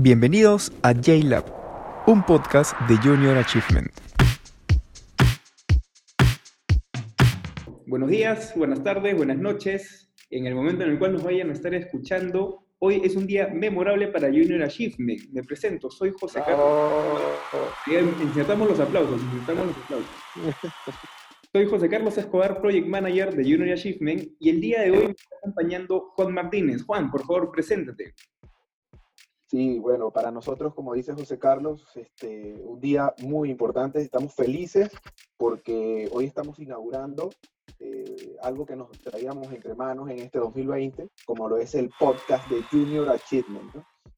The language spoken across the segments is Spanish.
Bienvenidos a JLab, un podcast de Junior Achievement. Buenos días, buenas tardes, buenas noches. En el momento en el cual nos vayan a estar escuchando, hoy es un día memorable para Junior Achievement. Me presento, soy José Carlos. Bien, insertamos los aplausos, insertamos los aplausos. Soy José Carlos Escobar, Project Manager de Junior Achievement, y el día de hoy me está acompañando Juan Martínez. Juan, por favor, preséntate. Sí, bueno, para nosotros, como dice José Carlos, este, un día muy importante. Estamos felices porque hoy estamos inaugurando eh, algo que nos traíamos entre manos en este 2020, como lo es el podcast de Junior Achievement.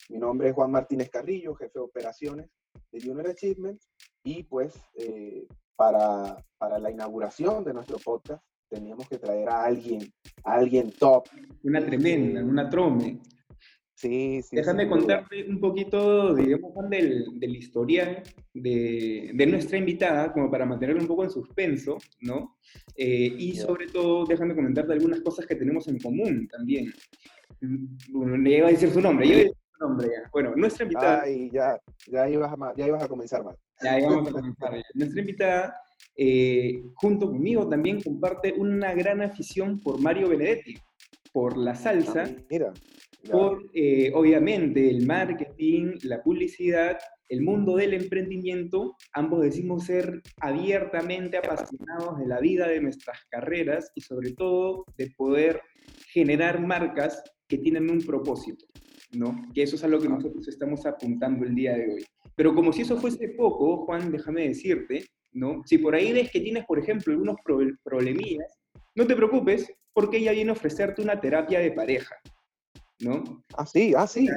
Mi nombre es Juan Martínez Carrillo, jefe de operaciones de Junior Achievement, y pues eh, para, para la inauguración de nuestro podcast teníamos que traer a alguien, a alguien top. Una tremenda, una trome. Sí, sí. Déjame contarte un poquito, digamos, del, del historial de, de, nuestra invitada, como para mantenerla un poco en suspenso, ¿no? Eh, y sobre todo, déjame comentarte algunas cosas que tenemos en común también. Bueno, le iba a decir su nombre, yo iba a decir su nombre ya. Bueno, nuestra invitada... Ay, ya, ya, ibas a, ya ibas a comenzar mal. Ya íbamos a comenzar. Ya. Nuestra invitada, eh, junto conmigo, también comparte una gran afición por Mario Benedetti, por la salsa. Ah, mira por, eh, obviamente, el marketing, la publicidad, el mundo del emprendimiento. Ambos decimos ser abiertamente apasionados de la vida, de nuestras carreras y sobre todo de poder generar marcas que tienen un propósito, ¿no? Que eso es a lo que nosotros estamos apuntando el día de hoy. Pero como si eso fuese poco, Juan, déjame decirte, ¿no? Si por ahí ves que tienes, por ejemplo, algunos problemillas, no te preocupes, porque ella viene a ofrecerte una terapia de pareja. ¿No? Ah, sí, ah, sí.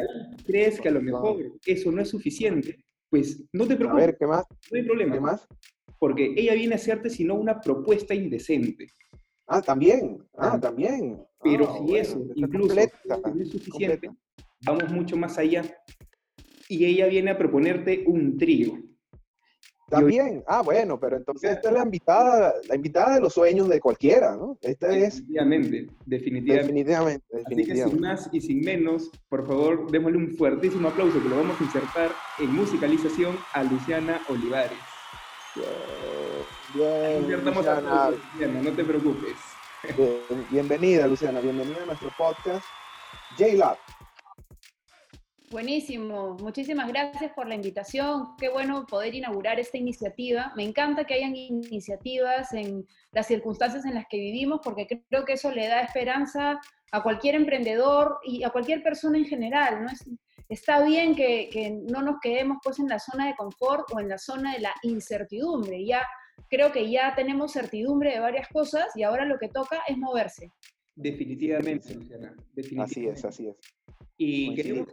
¿Crees que a lo mejor eso no es suficiente? Pues no te preocupes. A ver, ¿qué más? No hay problema. ¿Qué más? Porque ella viene a hacerte sino una propuesta indecente. Ah, también. Ah, también. Pero ah, si bueno, eso incluso no es suficiente, completa. vamos mucho más allá. Y ella viene a proponerte un trío. También, ah, bueno, pero entonces esta es la invitada, la invitada de los sueños de cualquiera, ¿no? Esta definitivamente, es... Definitivamente, definitivamente. Así que sin más y sin menos, por favor, démosle un fuertísimo aplauso que lo vamos a insertar en musicalización a Luciana Olivares. Bien, bien Luciana. Luciana, no te preocupes. Bien, bienvenida, Luciana, bienvenida a nuestro podcast J-Lab. Buenísimo, muchísimas gracias por la invitación. Qué bueno poder inaugurar esta iniciativa. Me encanta que hayan iniciativas en las circunstancias en las que vivimos porque creo que eso le da esperanza a cualquier emprendedor y a cualquier persona en general. ¿no? Es, está bien que, que, no nos quedemos pues en la zona de confort o en la zona de la incertidumbre. Ya creo que ya tenemos certidumbre de varias cosas y ahora lo que toca es moverse. Definitivamente, Luciana. Definitivamente. Así es, así es. Y queremos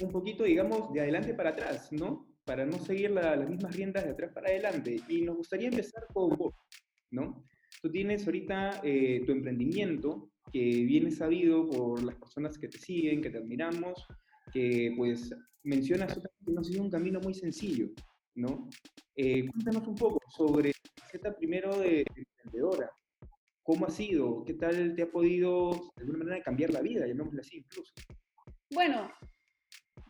un poquito, digamos, de adelante para atrás, ¿no? Para no seguir la, las mismas riendas de atrás para adelante. Y nos gustaría empezar con vos, ¿no? Tú tienes ahorita eh, tu emprendimiento que viene sabido por las personas que te siguen, que te admiramos, que pues mencionas que no ha sido un camino muy sencillo, ¿no? Eh, cuéntanos un poco sobre la faceta primero de emprendedora. ¿Cómo ha sido? ¿Qué tal te ha podido, de alguna manera, cambiar la vida, llamémoslo así incluso? Bueno,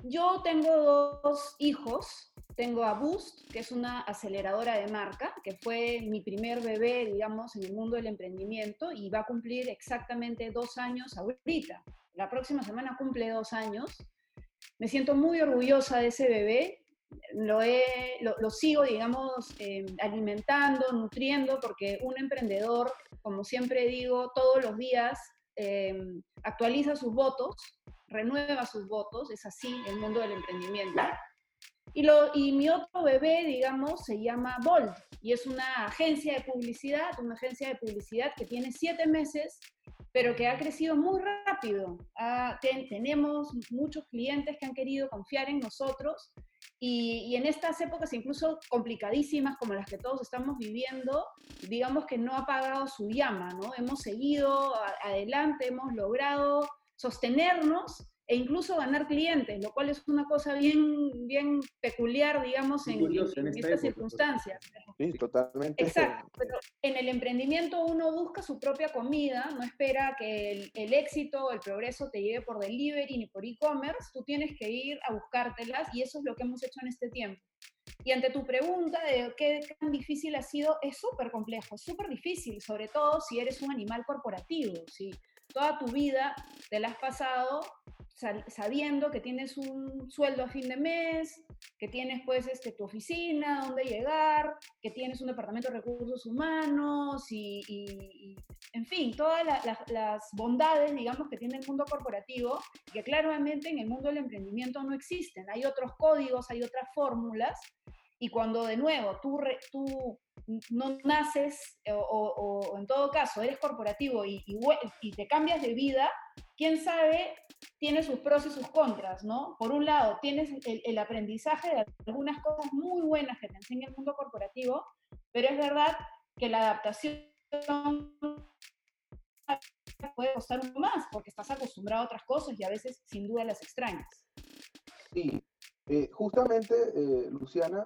yo tengo dos hijos. Tengo a Boost, que es una aceleradora de marca, que fue mi primer bebé, digamos, en el mundo del emprendimiento y va a cumplir exactamente dos años ahorita. La próxima semana cumple dos años. Me siento muy orgullosa de ese bebé. Lo, lo sigo, digamos, eh, alimentando, nutriendo, porque un emprendedor, como siempre digo, todos los días eh, actualiza sus votos renueva sus votos, es así el mundo del emprendimiento. Y, lo, y mi otro bebé, digamos, se llama Bold y es una agencia de publicidad, una agencia de publicidad que tiene siete meses, pero que ha crecido muy rápido. Ah, ten, tenemos muchos clientes que han querido confiar en nosotros y, y, en estas épocas incluso complicadísimas como las que todos estamos viviendo, digamos que no ha apagado su llama, ¿no? Hemos seguido adelante, hemos logrado sostenernos e incluso ganar clientes, lo cual es una cosa bien, bien peculiar, digamos, en, estas circunstancias. Sí, totalmente. Exacto, pero en el emprendimiento uno busca su propia comida, no espera que el, el éxito, el progreso te llegue por delivery ni por e-commerce, tú tienes que ir a buscártelas y eso es lo que hemos hecho en este tiempo. Y ante tu pregunta de qué tan difícil ha sido, es súper complejo, súper difícil, sobre todo si eres un animal corporativo, si toda tu vida te la has pasado sabiendo que tienes un sueldo a fin de mes, que tienes pues este, tu oficina, donde llegar, que tienes un departamento de recursos humanos y, en fin, todas las bondades, digamos, que tiene el mundo corporativo, que claramente en el mundo del emprendimiento no existen. Hay otros códigos, hay otras fórmulas, y cuando de nuevo tú, tú no naces o, en todo caso eres corporativo y, y, te cambias de vida, quién sabe, tiene sus pros y sus contras, ¿no? Por un lado, tienes el, el aprendizaje de algunas cosas muy buenas que te enseña el mundo corporativo, pero es verdad que la adaptación puede costar más porque estás acostumbrado a otras cosas y a veces sin duda las extrañas. Sí, eh, justamente, eh, Luciana,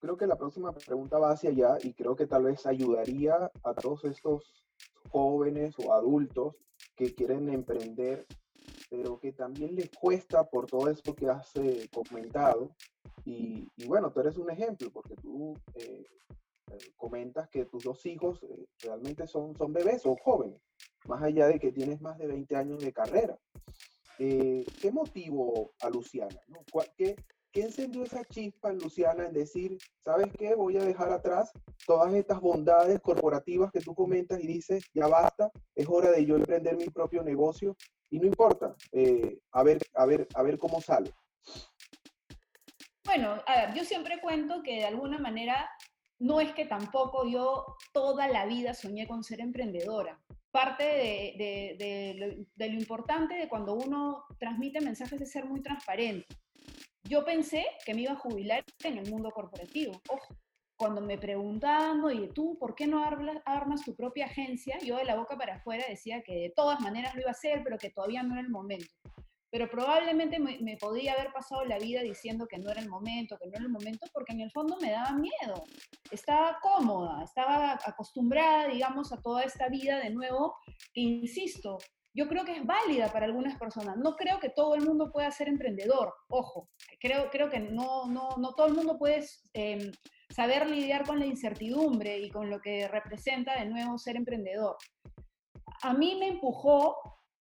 creo que la próxima pregunta va hacia allá y creo que tal vez ayudaría a todos estos jóvenes o adultos que quieren emprender, pero que también les cuesta por todo esto que has eh, comentado. Y, bueno, tú eres un ejemplo porque tú eh, eh, comentas que tus dos hijos realmente son, son bebés o jóvenes, más allá de que tienes más de 20 años de carrera. ¿Qué motivó a Luciana? ¿no? ¿Qué, ¿Qué encendió esa chispa en Luciana en decir, ¿sabes qué? Voy a dejar atrás todas estas bondades corporativas que tú comentas y dices, ya basta, es hora de yo emprender mi propio negocio y no importa, eh, a, ver, a, ver, a ver cómo sale. Bueno, yo siempre cuento que de alguna manera no es que tampoco yo toda la vida soñé con ser emprendedora. Parte de, lo, lo importante de cuando uno transmite mensajes es ser muy transparente yo pensé que me iba a jubilar en el mundo corporativo. Ojo, cuando me preguntaban, oye, tú, ¿por qué no armas tu propia agencia? Yo de la boca para afuera decía que de todas maneras lo iba a hacer, pero que todavía no era el momento. Pero probablemente me, me, podría haber pasado la vida diciendo que no era el momento, que no era el momento, porque en el fondo me daba miedo. Estaba cómoda, estaba acostumbrada, digamos, a toda esta vida de nuevo, que insisto, yo creo que es válida para algunas personas. No creo que todo el mundo pueda ser emprendedor, ojo, creo, creo que no, no, no todo el mundo puede em, saber lidiar con la incertidumbre y con lo que representa de nuevo ser emprendedor. A mí me empujó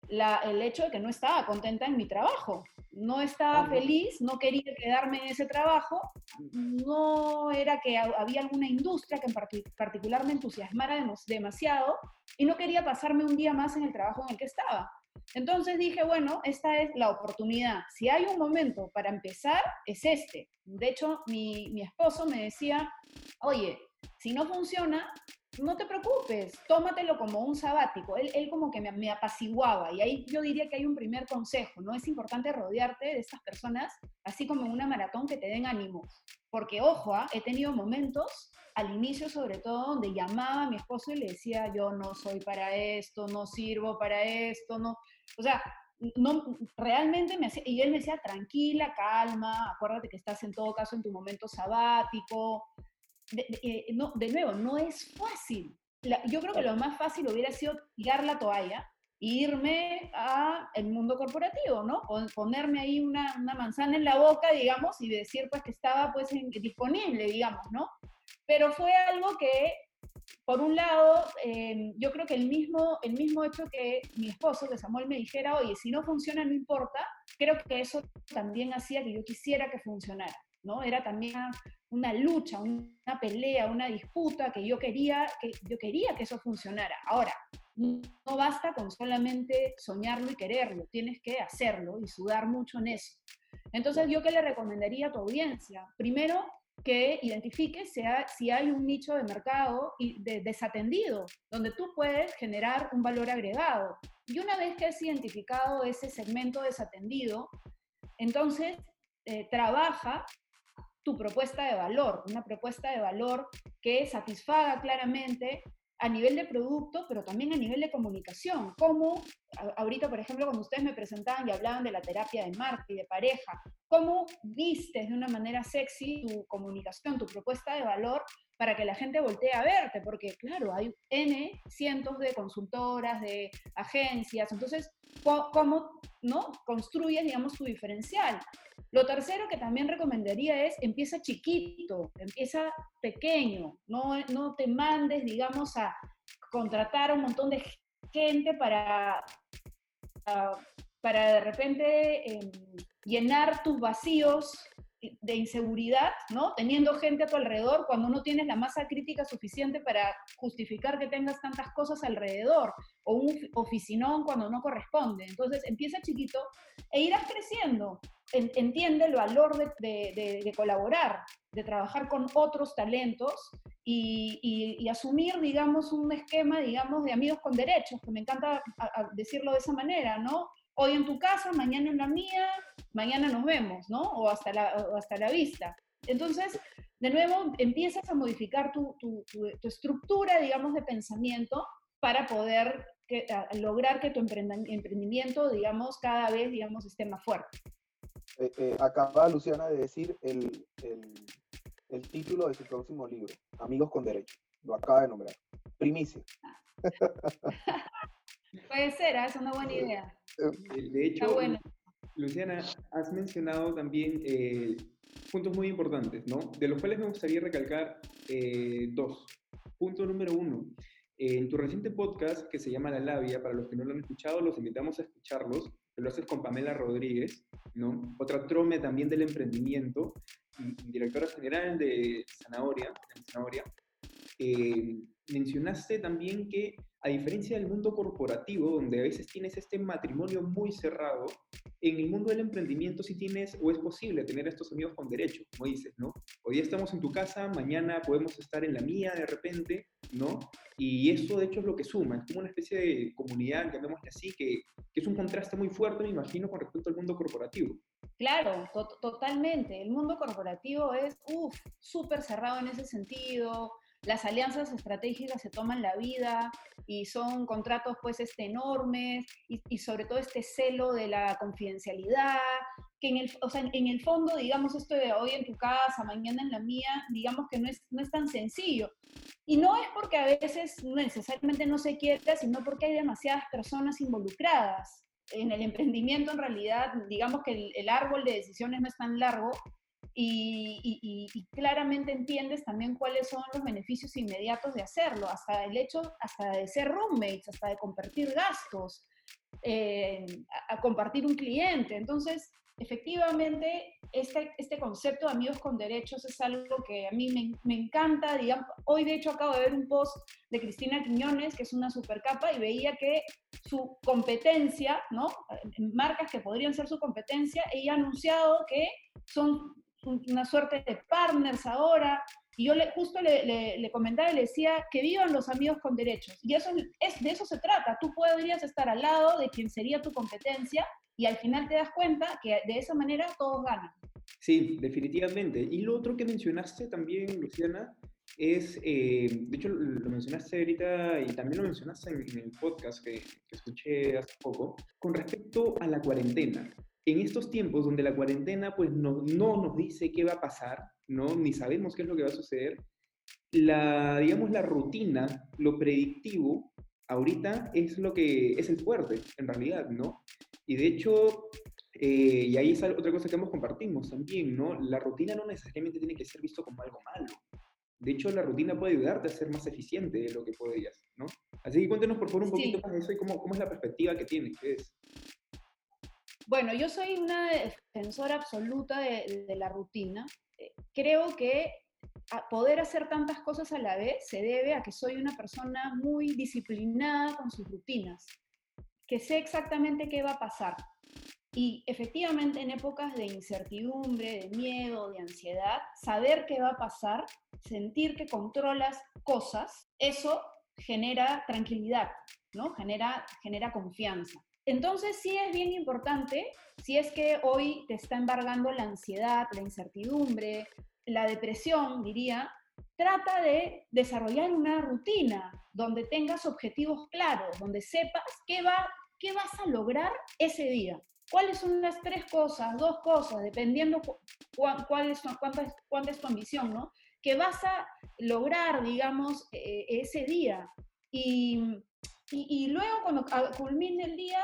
el hecho de que no estaba contenta en mi trabajo, no estaba feliz, no quería quedarme en ese trabajo, no era que había alguna industria que en particular me entusiasmara demasiado y no quería pasarme un día más en el trabajo en el que estaba. Entonces dije, bueno, esta es la oportunidad. Si hay un momento para empezar, es este. De hecho, mi, mi esposo me decía, oye, si no funciona, no te preocupes, tómatelo como un sabático. Él, él como que me, apaciguaba y ahí yo diría que hay un primer consejo, ¿no? Es importante rodearte de estas personas, así como en una maratón, que te den ánimo. Porque, ojo, ¿ah? he tenido momentos, al inicio sobre todo, donde llamaba a mi esposo y le decía, yo no soy para esto, no sirvo para esto, no. O sea, no, realmente me hacía, y él me decía, tranquila, calma, acuérdate que estás en todo caso en tu momento sabático, de, eh, no, de nuevo, no es fácil. yo creo que lo más fácil hubiera sido tirar la toalla e irme al mundo corporativo, ¿no? Ponerme ahí una, una, manzana en la boca, digamos, y decir pues que estaba pues disponible, digamos, ¿no? Pero fue algo que, por un lado, em, yo creo que el mismo, el mismo hecho que mi esposo, que Samuel, me dijera, oye, si no funciona, no importa, creo que eso también hacía que yo quisiera que funcionara. ¿No? Era también una lucha, una pelea, una disputa que yo quería que, yo quería que eso funcionara. Ahora, no basta con solamente soñarlo y quererlo, tienes que hacerlo y sudar mucho en eso. Entonces, ¿yo qué le recomendaría a tu audiencia? Primero, que identifiques si hay un nicho de mercado desatendido, donde tú puedes generar un valor agregado. Y una vez que has identificado ese segmento desatendido, entonces eh, trabaja tu propuesta de valor, una propuesta de valor que satisfaga claramente a nivel de producto, pero también a nivel de comunicación. Cómo, ahorita, por ejemplo, cuando ustedes me presentaban y hablaban de la terapia de marca y de pareja, cómo vistes de una manera sexy tu comunicación, tu propuesta de valor para que la gente voltee a verte, porque claro, hay N cientos de consultoras, de agencias, entonces, ¿cómo no construyes, digamos, tu diferencial? Lo tercero que también recomendaría es empieza chiquito, empieza pequeño, no, no te mandes, digamos, a contratar a un montón de gente para, para de repente em, llenar tus vacíos de inseguridad, ¿no? Teniendo gente a tu alrededor cuando no tienes la masa crítica suficiente para justificar que tengas tantas cosas alrededor, o un oficinón cuando no corresponde. Entonces, empieza chiquito e irás creciendo. Entiende el valor de, colaborar, de trabajar con otros talentos y, asumir, digamos, un esquema, digamos, de amigos con derechos, que me encanta decirlo de esa manera, ¿no? Hoy en tu casa, mañana en la mía, mañana nos vemos, ¿no? O hasta la, hasta la vista. Entonces, de nuevo, empiezas a modificar tu, estructura, digamos, de pensamiento para poder lograr que tu emprendimiento, digamos, cada vez, digamos, esté más fuerte. Eh, eh, acaba Luciana de decir el, el, título de su próximo libro, Amigos con Derecho. Lo acaba de nombrar. Primicia. Puede ser, ¿ah? es una buena idea. Eh, de hecho, Luciana, has mencionado también eh, puntos muy importantes, ¿no? De los cuales me gustaría recalcar eh, dos. Punto número uno. En tu reciente podcast, que se llama La Labia, para los que no lo han escuchado, los invitamos a escucharlos. Lo haces con Pamela Rodríguez, ¿no? Otra trome también del emprendimiento, directora general de Zanahoria. De Zanahoria. mencionaste también que a diferencia del mundo corporativo, donde a veces tienes este matrimonio muy cerrado, en el mundo del emprendimiento sí tienes o es posible tener estos amigos con derecho, como dices, ¿no? Hoy estamos en tu casa, mañana podemos estar en la mía de repente, ¿no? Y eso de hecho es lo que suma, es como una especie de comunidad, llamémosle así, que, que es un contraste muy fuerte, me imagino, con respecto al mundo corporativo. Claro, totalmente. El mundo corporativo es, uff, súper cerrado en ese sentido las alianzas estratégicas se toman la vida y son contratos pues este, enormes y, sobre todo este celo de la confidencialidad, que en el, o sea, en el fondo, digamos, esto de hoy en tu casa, mañana en la mía, digamos que no es, no es tan sencillo. Y no es porque a veces necesariamente no se quiera, sino porque hay demasiadas personas involucradas. En el emprendimiento, en realidad, digamos que el, el árbol de decisiones no es tan largo, y, claramente entiendes también cuáles son los beneficios inmediatos de hacerlo, hasta el hecho, hasta de ser roommates, hasta de compartir gastos, eh, a, compartir un cliente. Entonces, efectivamente, este, este concepto de amigos con derechos es algo que a mí me, me, encanta. Digamos, hoy, de hecho, acabo de ver un post de Cristina Quiñones, que es una super capa, y veía que su competencia, ¿no? marcas que podrían ser su competencia, ella ha anunciado que son una suerte de partners ahora. Y yo le, justo le, le, comentaba y le decía que vivan los amigos con derechos. Y eso es, de eso se trata. Tú podrías estar al lado de quien sería tu competencia y al final te das cuenta que de esa manera todos ganan. Sí, definitivamente. Y lo otro que mencionaste también, Luciana, es, eh, de hecho lo mencionaste ahorita y también lo mencionaste en, el podcast que, que, escuché hace poco, con respecto a la cuarentena en estos tiempos donde la cuarentena pues no, no nos dice qué va a pasar, ¿no? ni sabemos qué es lo que va a suceder, la, digamos, la rutina, lo predictivo, ahorita es lo que es el fuerte, en realidad, ¿no? Y de hecho, eh, y ahí es otra cosa que hemos compartimos también, ¿no? La rutina no necesariamente tiene que ser visto como algo malo. De hecho, la rutina puede ayudarte a ser más eficiente de lo que podrías, ¿no? Así que cuéntenos por favor un poquito más de eso y cómo, cómo es la perspectiva que tienen ustedes. Bueno, yo soy una defensora absoluta de, la rutina. Eh, creo que poder hacer tantas cosas a la vez se debe a que soy una persona muy disciplinada con sus rutinas, que sé exactamente qué va a pasar. Y efectivamente en épocas de incertidumbre, de miedo, de ansiedad, saber qué va a pasar, sentir que controlas cosas, eso genera tranquilidad, ¿no? Genera, genera confianza. Entonces sí es bien importante, si es que hoy te está embargando la ansiedad, la incertidumbre, la depresión, diría, trata de desarrollar una rutina donde tengas objetivos claros, donde sepas qué, va, qué vas a lograr ese día. ¿Cuáles son las tres cosas, dos cosas, dependiendo cuál es, cuánta, es tu ambición, ¿no? Que vas a lograr, digamos, e, e, ese día. Y, y, luego, cuando culmine el día,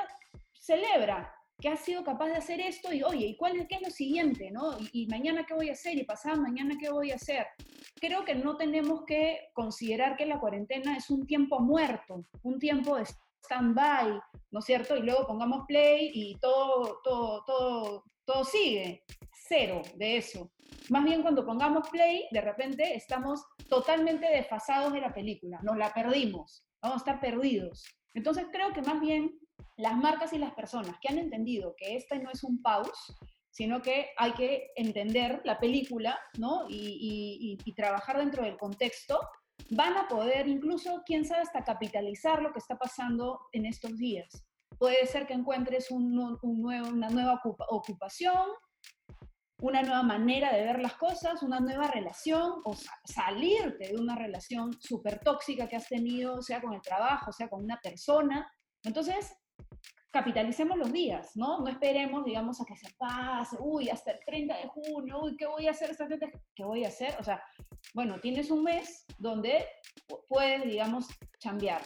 celebra que has sido capaz de hacer esto y, oye, ¿y cuál qué es lo siguiente, no? Y, y mañana qué voy a hacer y pasado mañana qué voy a hacer. Creo que no tenemos que considerar que la cuarentena es un tiempo muerto, un tiempo de stand-by, ¿no es cierto? Y luego pongamos play y todo, todo, todo, todo sigue. Cero de eso. Más bien cuando pongamos play, de repente estamos totalmente desfasados de la película, nos la perdimos, vamos a estar perdidos. Entonces creo que más bien las marcas y las personas que han entendido que este no es un pause, sino que hay que entender la película ¿no? y, y trabajar dentro del contexto, van a poder incluso, quién sabe, hasta capitalizar lo que está pasando en estos días. Puede ser que encuentres un, nuevo, una nueva ocupación, una nueva manera de ver las cosas, una nueva relación o salirte de una relación súper tóxica que has tenido, sea con el trabajo, sea con una persona. Entonces, capitalicemos los días, ¿no? No esperemos, digamos, a que se pase, uy, hasta el 30 de junio, uy, ¿qué voy a hacer ¿Qué voy a hacer? O sea, bueno, tienes un mes donde puedes, digamos, cambiar.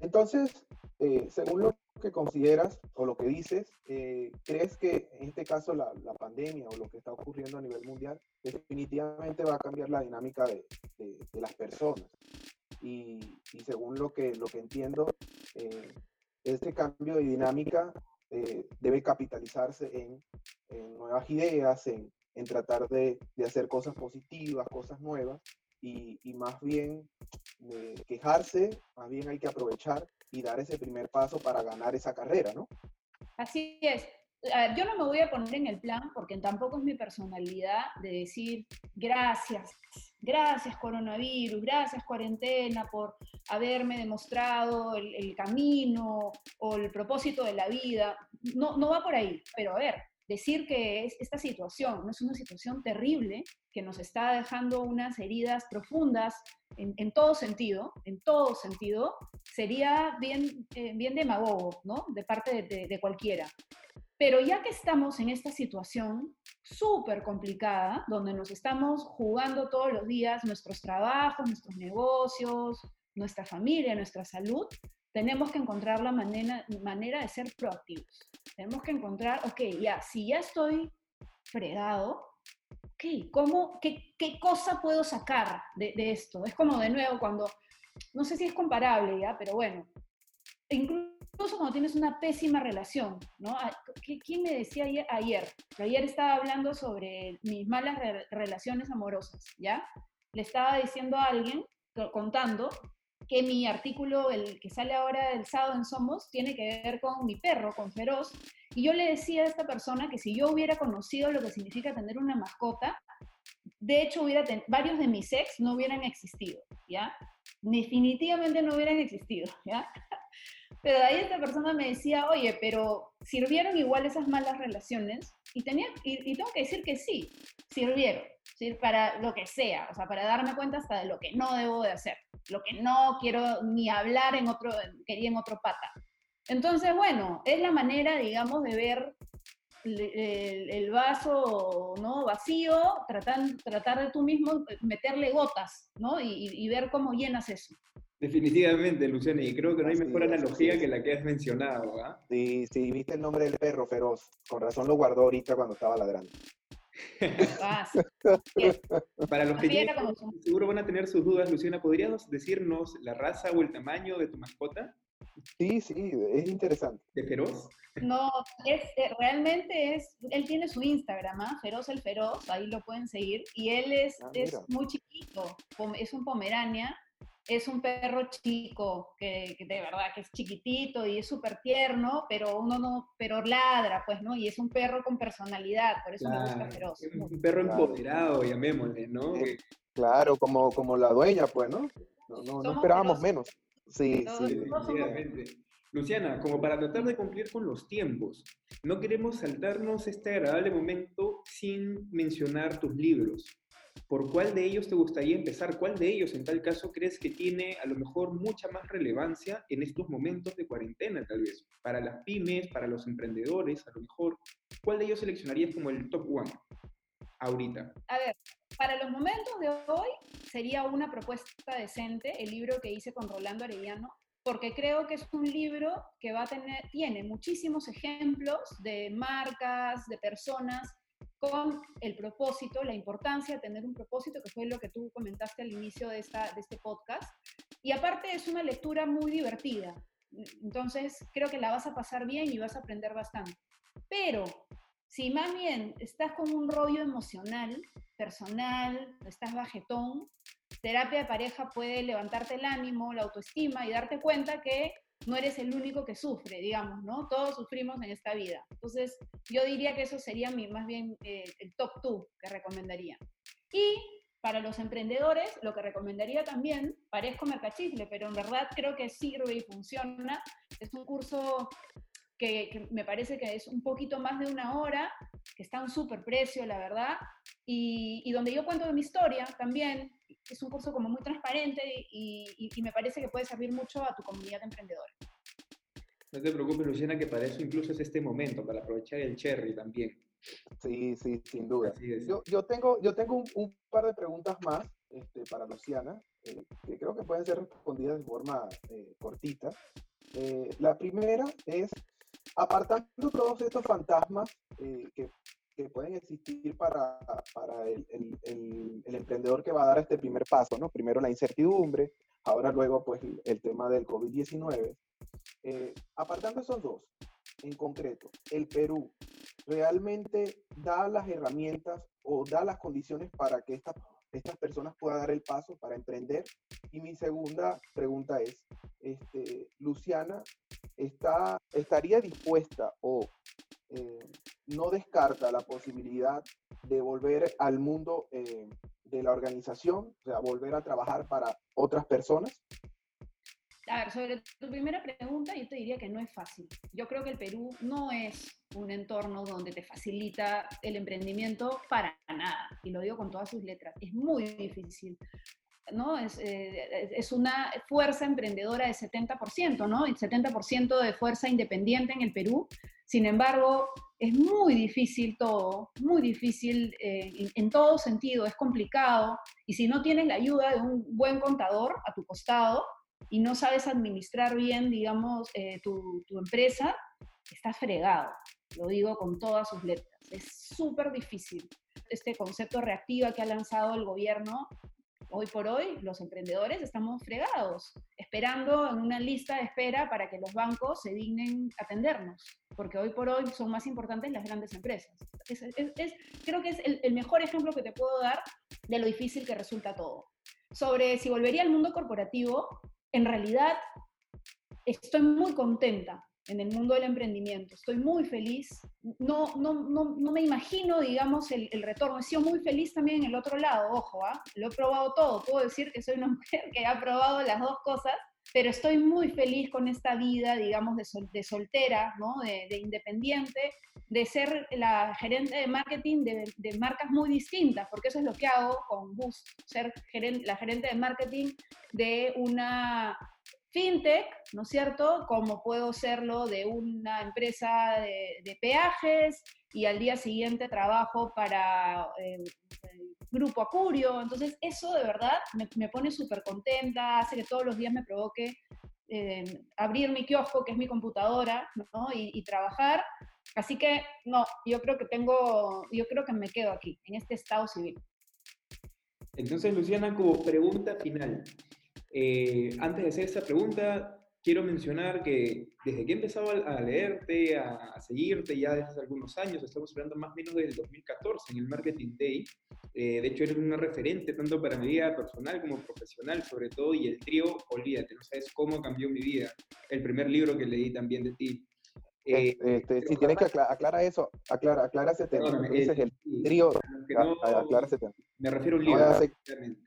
Entonces, eh, según lo que consideras o lo que dices, eh, ¿crees que en este caso la, pandemia o lo que está ocurriendo a nivel mundial definitivamente va a cambiar la dinámica de, las personas? Y, y, según lo que, entiendo, eh, este cambio de dinámica eh, debe capitalizarse en, nuevas ideas, en, tratar de, hacer cosas positivas, cosas nuevas, y, más bien quejarse, más bien hay que aprovechar y dar ese primer paso para ganar esa carrera, ¿no? Así es yo no me voy a poner en el plan porque tampoco es mi personalidad de decir gracias, gracias coronavirus, gracias cuarentena por haberme demostrado el, camino o el propósito de la vida. No, no va por ahí, pero a ver, decir que es, esta situación no es una situación terrible que nos está dejando unas heridas profundas en, todo sentido, en todo sentido, sería bien, eh, bien demagogo, ¿no? De parte de cualquiera. Pero ya que estamos en esta situación súper complicada, donde nos estamos jugando todos los días nuestros trabajos, nuestros negocios, nuestra familia, nuestra salud, tenemos que encontrar la manera, manera de ser proactivos. Tenemos que encontrar, ok, ya, si ya estoy fregado, ok, ¿cómo, qué, qué cosa puedo sacar de, de, esto? Es como de nuevo cuando, no sé si es comparable ya, pero bueno, incluso cuando tienes una pésima relación, ¿no? Ah, ¿Quién me decía ayer? Ayer, ayer estaba hablando sobre mis malas relaciones amorosas, ¿ya? Le estaba diciendo a alguien, contando, que mi artículo, el que sale ahora el sábado en Somos, tiene que ver con mi perro, con Feroz, y yo le decía a esta persona que si yo hubiera conocido lo que significa tener una mascota, de hecho, hubiera varios de mis ex no hubieran existido, ¿ya? Definitivamente no hubieran existido, ¿ya? Pero ahí esta persona me decía, oye, pero ¿sirvieron igual esas malas relaciones? Y, tenía, y, tengo que decir que sí, sirvieron, ¿sí? para lo que sea, o sea, para darme cuenta hasta de lo que no debo de hacer, lo que no quiero ni hablar en otro, quería en otro pata. Entonces, bueno, es la manera, digamos, de ver el, vaso ¿no? vacío, tratar, tratar de tú mismo meterle gotas, ¿no? Y, y ver cómo llenas eso. Definitivamente, Luciana, y creo que no hay mejor analogía que la que has mencionado. ¿ah? Sí, sí, viste el nombre del perro feroz. Con razón lo guardó ahorita cuando estaba ladrando. Para los que seguro van a tener sus dudas, Luciana, ¿podrías decirnos la raza o el tamaño de tu mascota? Sí, sí, es interesante. ¿De feroz? No, es, eh, realmente es, él tiene su Instagram, ¿ah? Feroz el Feroz, ahí lo pueden seguir, y él es, ah, es muy chiquito, es un pomerania, es un perro chico, que, de verdad que es chiquitito y es súper tierno, pero uno no, pero ladra, pues, ¿no? Y es un perro con personalidad, por eso me gusta feroz. Un perro empoderado, llamémosle, ¿no? Claro, como, como la dueña, pues, ¿no? No, no, esperábamos menos. Sí, sí. Luciana, como para tratar de cumplir con los tiempos, no queremos saltarnos este agradable momento sin mencionar tus libros. ¿Por cuál de ellos te gustaría empezar? ¿Cuál de ellos en tal caso crees que tiene a lo mejor mucha más relevancia en estos momentos de cuarentena tal vez? Para las pymes, para los emprendedores, a lo mejor. ¿Cuál de ellos seleccionarías como el top one ahorita? A ver, para los momentos de hoy sería una propuesta decente el libro que hice con Rolando Arellano, porque creo que es un libro que va a tener, tiene muchísimos ejemplos de marcas, de personas con el propósito, la importancia de tener un propósito, que fue lo que tú comentaste al inicio de, esta, de este podcast. Y aparte es una lectura muy divertida. Entonces creo que la vas a pasar bien y vas a aprender bastante. Pero si más bien estás con un rollo emocional, personal, estás bajetón, terapia de pareja puede levantarte el ánimo, la autoestima y darte cuenta que no eres el único que sufre, digamos, ¿no? Todos sufrimos en esta vida. Entonces, yo diría que eso sería mi, más bien eh, el top 2 que recomendaría. Y para los emprendedores, lo que recomendaría también, parezco mercachisle, pero en verdad creo que sirve y funciona. Es un curso que, me parece que es un poquito más de una hora, que está a un súper precio, la verdad, y, y, donde yo cuento de mi historia también. Es un curso como muy transparente y, y, me parece que puede servir mucho a tu comunidad emprendedora. No te preocupes, Luciana, que para eso incluso es este momento, para aprovechar el cherry también. Sí, sí, sin duda. Yo, yo, tengo, yo tengo un, par de preguntas más este, para Luciana, eh, que creo que pueden ser respondidas de forma eh, cortita. Eh, la primera es, apartando todos estos fantasmas eh, que, pueden existir para, el, emprendedor que va a dar este primer paso, ¿no? Primero la incertidumbre, ahora luego pues el, tema del COVID-19. Eh, apartando esos dos, en concreto, el Perú realmente da las herramientas o da las condiciones para que esta, estas personas puedan dar el paso para emprender. Y mi segunda pregunta es, este, Luciana, está, estaría dispuesta o eh, no descarta la posibilidad de volver al mundo eh, de la organización, o sea, volver a trabajar para otras personas? A ver, sobre tu primera pregunta, yo te diría que no es fácil. Yo creo que el Perú no es un entorno donde te facilita el emprendimiento para nada. Y lo digo con todas sus letras. Es muy difícil. ¿no? Es, eh, es, una fuerza emprendedora de 70%, ¿no? El 70% de fuerza independiente en el Perú. Sin embargo, es muy difícil todo, muy difícil eh, en, en, todo sentido, es complicado. Y si no tienes la ayuda de un buen contador a tu costado y no sabes administrar bien, digamos, eh, tu, tu empresa, estás fregado. Lo digo con todas sus letras. Es súper difícil. Este concepto reactiva que ha lanzado el gobierno hoy por hoy los emprendedores estamos fregados, esperando en una lista de espera para que los bancos se dignen atendernos, porque hoy por hoy son más importantes las grandes empresas. Es, creo que es el, el mejor ejemplo que te puedo dar de lo difícil que resulta todo. Sobre si volvería al mundo corporativo, en realidad estoy muy contenta en el mundo del emprendimiento. Estoy muy feliz. No, no, no, no me imagino, digamos, el, el, retorno. He sido muy feliz también en el otro lado, ojo, ¿ah? lo he probado todo. Puedo decir que soy una mujer que ha probado las dos cosas, pero estoy muy feliz con esta vida, digamos, de, sol, de soltera, ¿no? de, de, independiente, de ser la gerente de marketing de, de, marcas muy distintas, porque eso es lo que hago con Boost, ser gerente, la gerente de marketing de una fintech, ¿no es cierto? Como puedo serlo de una empresa de, peajes y al día siguiente trabajo para eh, el Grupo Acurio. Entonces, eso de verdad me, me pone súper contenta, hace que todos los días me provoque eh, abrir mi kiosco, que es mi computadora, ¿no? Y, trabajar. Así que, no, yo creo que tengo, yo creo que me quedo aquí, en este estado civil. Entonces, Luciana, como pregunta final, eh, antes de hacer esta pregunta, quiero mencionar que desde que he empezado a, leerte, a, a, seguirte ya desde hace algunos años, estamos hablando más o menos del 2014 en el Marketing Day, eh, de hecho eres una referente tanto para mi vida personal como profesional sobre todo, y el trío, olvídate, no sabes cómo cambió mi vida, el primer libro que leí también de ti. Eh, este, si tienes que aclarar, aclara eso, aclara, aclara ese tema. No, dices el trío, no, aclara ese tema. Me refiero a un libro. No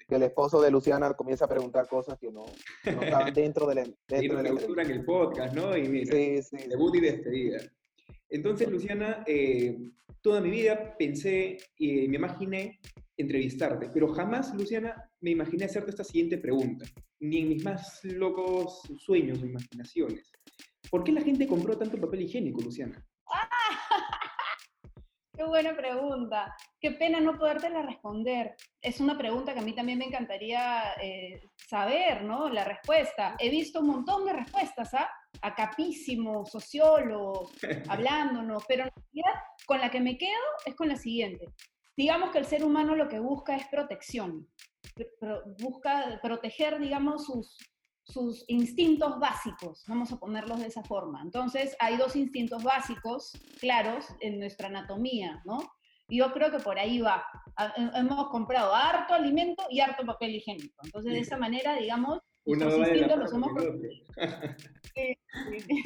que el esposo de Luciana comienza a preguntar cosas que no, no estaban dentro de la dentro de la en el podcast, ¿no? Y mira, sí, sí, debut y despedida. Entonces, Luciana, eh, toda mi vida pensé y me imaginé entrevistarte, pero jamás, Luciana, me imaginé hacerte esta siguiente pregunta, ni en mis más locos sueños o imaginaciones. ¿Por qué la gente compró tanto papel higiénico, Luciana? Qué buena pregunta. Qué pena no podértela responder. Es una pregunta que a mí también me encantaría eh, saber, ¿no? La respuesta. He visto un montón de respuestas, ¿ah? A capísimos, sociólogos, hablándonos, pero en realidad con la que me quedo es con la siguiente. Digamos que el ser humano lo que busca es protección. busca proteger, digamos, sus, sus instintos básicos, vamos a ponerlos de esa forma. Entonces, hay dos instintos básicos claros en nuestra anatomía, ¿no? Yo creo que por ahí va. Hemos comprado harto alimento y harto papel higiénico. Entonces, de esa manera, digamos, nuestros instintos los hemos... sí,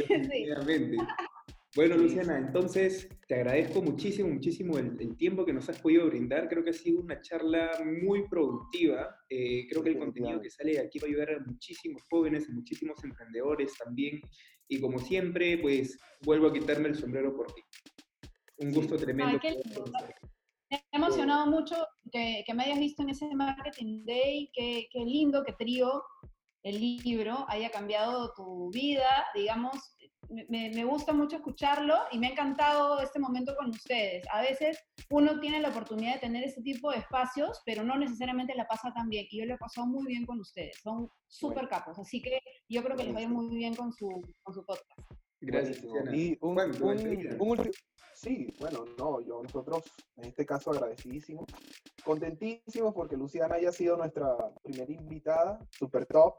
sí. Bueno, Luciana, entonces te agradezco muchísimo, muchísimo el, tiempo que nos has podido brindar. Creo que ha sido una charla muy productiva. Eh, creo que el contenido que sale de aquí va a ayudar a muchísimos jóvenes, a muchísimos emprendedores también. Y como siempre, pues vuelvo a quitarme el sombrero por ti. Un gusto tremendo. me ha emocionado mucho que, me hayas visto en ese Marketing Day. Qué, qué lindo que Trío, el libro, haya cambiado tu vida, digamos, me, gusta mucho escucharlo y me ha encantado este momento con ustedes. A veces uno tiene la oportunidad de tener este tipo de espacios, pero no necesariamente la pasa tan bien. Y yo lo he pasado muy bien con ustedes. Son súper capos. Así que yo creo que les va a ir muy bien con su, con su podcast. Gracias. Y un, un, sí, bueno, no, yo nosotros en este caso agradecidísimos, contentísimos porque Luciana haya sido nuestra primera invitada, super top.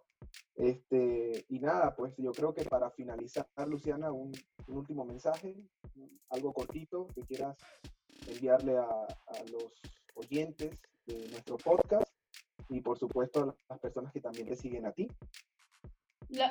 Este, y nada, pues yo creo que para finalizar, Luciana, un, último mensaje, algo cortito que quieras enviarle a, a los oyentes de nuestro podcast y por supuesto a las personas que también te siguen a ti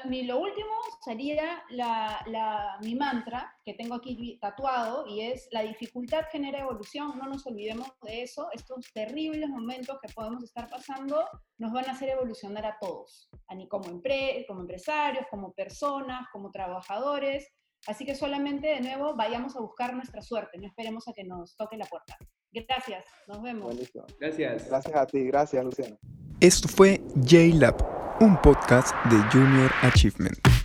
mi, lo último sería la, mi mantra que tengo aquí tatuado y es la dificultad genera evolución, no nos olvidemos de eso, estos terribles momentos que podemos estar pasando nos van a hacer evolucionar a todos, como, como empresarios, como personas, como trabajadores, así que solamente de nuevo vayamos a buscar nuestra suerte, no esperemos a que nos toque la puerta. Gracias, nos vemos. Gracias. Gracias a ti, gracias Luciano. Esto fue J-Lab un podcast de Junior Achievement.